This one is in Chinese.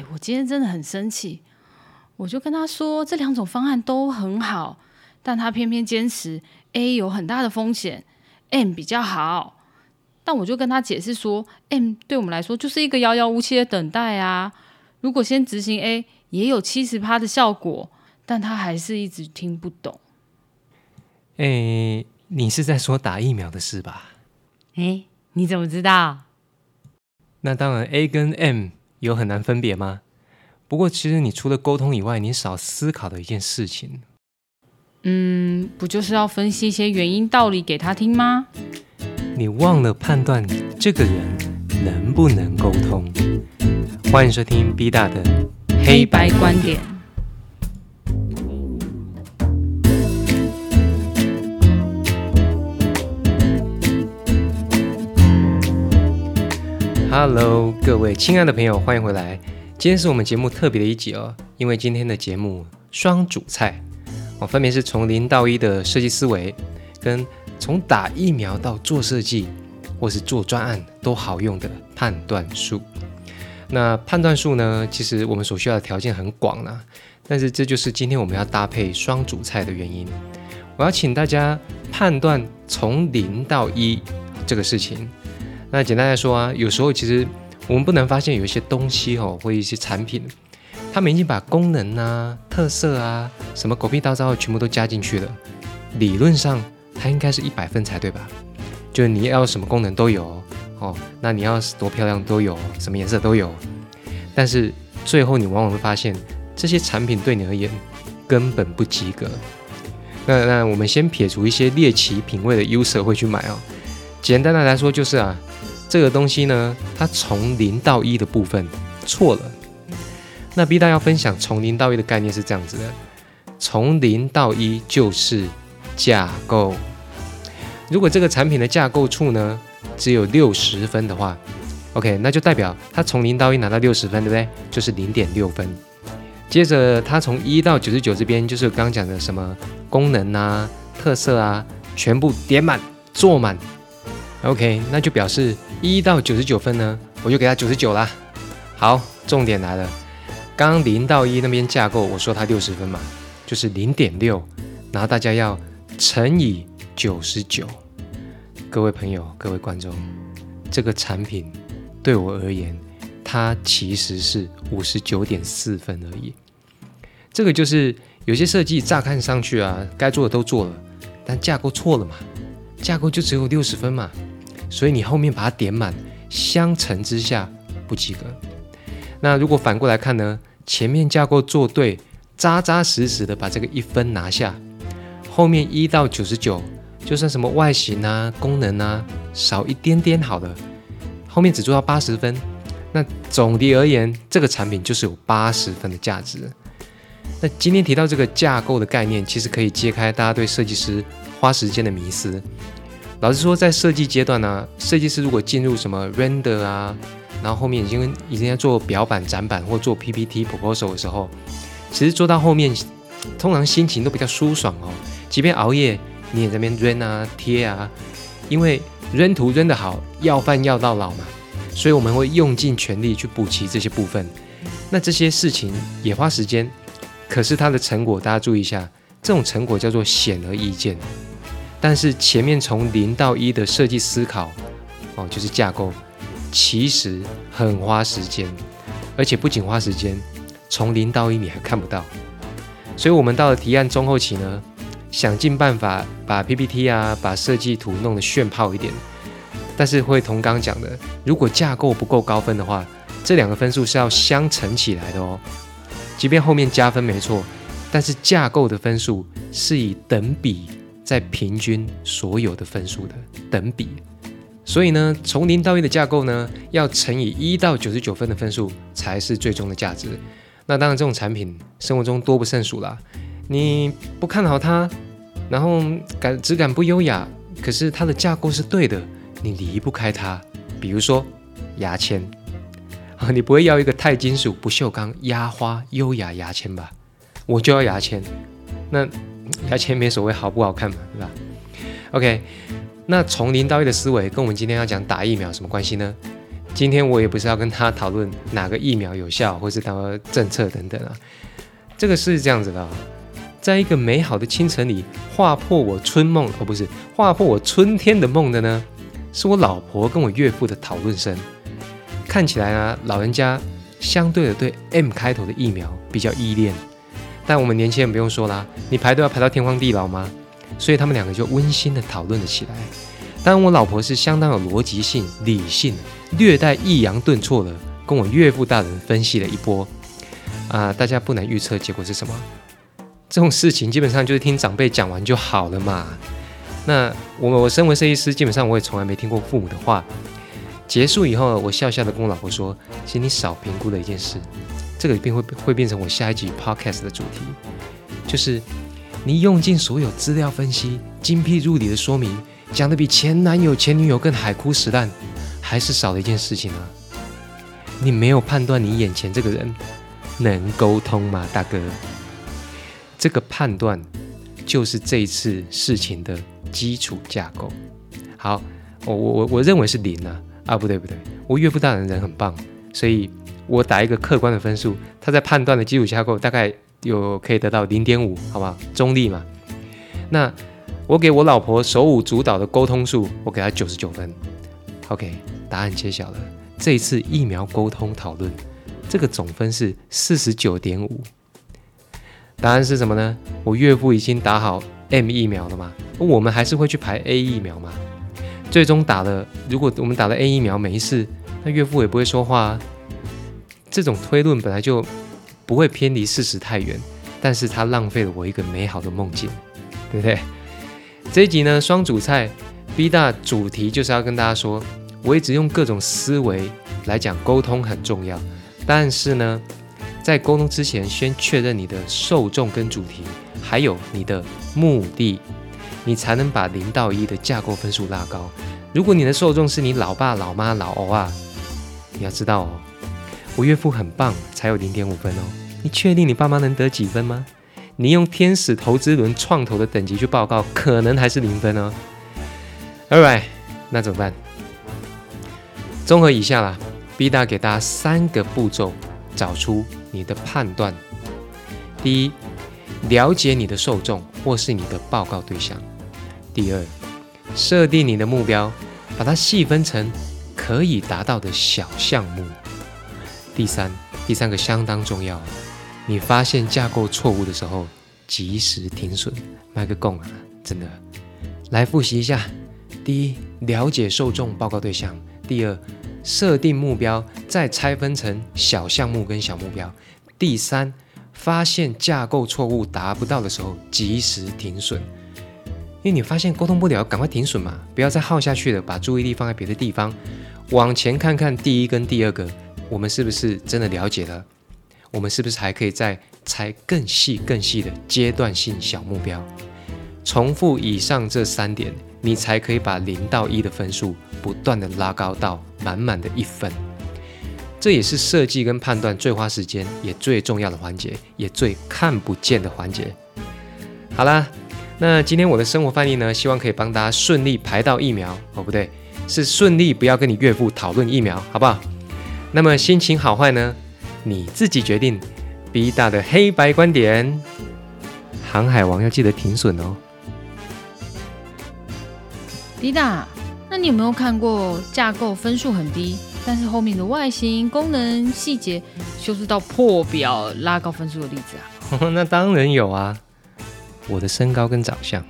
哎，我今天真的很生气，我就跟他说这两种方案都很好，但他偏偏坚持 A 有很大的风险，M 比较好。但我就跟他解释说，M 对我们来说就是一个遥遥无期的等待啊。如果先执行 A，也有七十趴的效果，但他还是一直听不懂。哎，你是在说打疫苗的事吧？哎，你怎么知道？那当然，A 跟 M 有很难分别吗？不过，其实你除了沟通以外，你少思考的一件事情，嗯，不就是要分析一些原因道理给他听吗？你忘了判断这个人能不能沟通。欢迎收听 B 大的黑白观点。Hello，各位亲爱的朋友，欢迎回来。今天是我们节目特别的一集哦，因为今天的节目双主菜哦，分别是从零到一的设计思维跟。从打疫苗到做设计，或是做专案都好用的判断术。那判断术呢？其实我们所需要的条件很广啦，但是这就是今天我们要搭配双主菜的原因。我要请大家判断从零到一这个事情。那简单来说啊，有时候其实我们不能发现有一些东西哦，或一些产品，他们已经把功能啊、特色啊、什么狗屁倒灶全部都加进去了。理论上。它应该是一百分才对吧？就是你要什么功能都有哦，那你要多漂亮都有，什么颜色都有。但是最后你往往会发现，这些产品对你而言根本不及格。那那我们先撇除一些猎奇品味的 user 会去买哦。简单的来说就是啊，这个东西呢，它从零到一的部分错了。那 B 大要分享从零到一的概念是这样子的：从零到一就是架构。如果这个产品的架构处呢只有六十分的话，OK，那就代表它从零到一拿到六十分，对不对？就是零点六分。接着它从一到九十九这边，就是刚刚讲的什么功能啊、特色啊，全部点满、做满，OK，那就表示一到九十九分呢，我就给他九十九啦。好，重点来了，刚零到一那边架构，我说它六十分嘛，就是零点六，然后大家要乘以。九十九，各位朋友，各位观众，这个产品对我而言，它其实是五十九点四分而已。这个就是有些设计乍看上去啊，该做的都做了，但架构错了嘛，架构就只有六十分嘛，所以你后面把它点满，相乘之下不及格。那如果反过来看呢，前面架构做对，扎扎实实的把这个一分拿下，后面一到九十九。就算什么外形啊、功能啊少一点点好了，后面只做到八十分，那总的而言，这个产品就是有八十分的价值。那今天提到这个架构的概念，其实可以揭开大家对设计师花时间的迷思。老实说，在设计阶段呢，设计师如果进入什么 render 啊，然后后面已经已经在做表板、展板或做 PPT proposal 的时候，其实做到后面，通常心情都比较舒爽哦，即便熬夜。你也这边扔啊贴啊，因为扔图扔得好，要饭要到老嘛，所以我们会用尽全力去补齐这些部分。那这些事情也花时间，可是它的成果大家注意一下，这种成果叫做显而易见。但是前面从零到一的设计思考，哦，就是架构，其实很花时间，而且不仅花时间，从零到一你还看不到。所以我们到了提案中后期呢。想尽办法把 PPT 啊，把设计图弄得炫炮一点，但是会同刚讲的，如果架构不够高分的话，这两个分数是要相乘起来的哦。即便后面加分没错，但是架构的分数是以等比在平均所有的分数的等比。所以呢，从零到一的架构呢，要乘以一到九十九分的分数才是最终的价值。那当然，这种产品生活中多不胜数啦。你不看好它，然后感质感不优雅，可是它的架构是对的，你离不开它。比如说牙签啊，你不会要一个钛金属不锈钢压花优雅牙签吧？我就要牙签。那牙签没所谓好不好看嘛，对吧？OK，那从零到一的思维跟我们今天要讲打疫苗什么关系呢？今天我也不是要跟他讨论哪个疫苗有效，或是哪个政策等等啊。这个是这样子的，在一个美好的清晨里，划破我春梦，哦不是划破我春天的梦的呢，是我老婆跟我岳父的讨论声。看起来啊，老人家相对的对 M 开头的疫苗比较依恋，但我们年轻人不用说啦，你排队要排到天荒地老吗？所以他们两个就温馨的讨论了起来。当然，我老婆是相当有逻辑性、理性，略带抑扬顿挫的，跟我岳父大人分析了一波。啊，大家不难预测结果是什么？这种事情基本上就是听长辈讲完就好了嘛。那我我身为设计师，基本上我也从来没听过父母的话。结束以后，我笑笑的跟我老婆说：“其实你少评估了一件事，这个一定会会变成我下一集 podcast 的主题，就是你用尽所有资料分析、精辟入理的说明。”讲的比前男友、前女友更海枯石烂，还是少了一件事情啊！你没有判断你眼前这个人能沟通吗，大哥？这个判断就是这一次事情的基础架构。好，我我我我认为是零啊！啊，不对不对，我岳父大人人很棒，所以我打一个客观的分数，他在判断的基础架构大概有可以得到零点五，好不好？中立嘛。那。我给我老婆手舞足蹈的沟通术，我给她九十九分。OK，答案揭晓了。这一次疫苗沟通讨论，这个总分是四十九点五。答案是什么呢？我岳父已经打好 M 疫苗了吗？我们还是会去排 A 疫苗吗？最终打了，如果我们打了 A 疫苗没事，那岳父也不会说话啊。这种推论本来就不会偏离事实太远，但是它浪费了我一个美好的梦境，对不对？这一集呢，双主菜 B 大主题就是要跟大家说，我一直用各种思维来讲沟通很重要，但是呢，在沟通之前，先确认你的受众跟主题，还有你的目的，你才能把零到一的架构分数拉高。如果你的受众是你老爸、老妈、老欧啊，你要知道哦，我岳父很棒，才有零点五分哦。你确定你爸妈能得几分吗？你用天使投资轮创投的等级去报告，可能还是零分哦。All right，那怎么办？综合以下啦，B 大给大家三个步骤，找出你的判断。第一，了解你的受众或是你的报告对象。第二，设定你的目标，把它细分成可以达到的小项目。第三，第三个相当重要。你发现架构错误的时候，及时停损，卖个供啊！真的，来复习一下：第一，了解受众报告对象；第二，设定目标，再拆分成小项目跟小目标；第三，发现架构错误达不到的时候，及时停损。因为你发现沟通不了，赶快停损嘛，不要再耗下去了，把注意力放在别的地方，往前看看第一跟第二个，我们是不是真的了解了？我们是不是还可以再拆更细、更细的阶段性小目标？重复以上这三点，你才可以把零到一的分数不断的拉高到满满的一分。这也是设计跟判断最花时间、也最重要的环节，也最看不见的环节。好啦，那今天我的生活范例呢，希望可以帮大家顺利排到疫苗哦，不对，是顺利不要跟你岳父讨论疫苗，好不好？那么心情好坏呢？你自己决定。B 大的黑白观点，航海王要记得停损哦。B 大，那你有没有看过架构分数很低，但是后面的外形、功能、细节修饰到破表拉高分数的例子啊？那当然有啊，我的身高跟长相。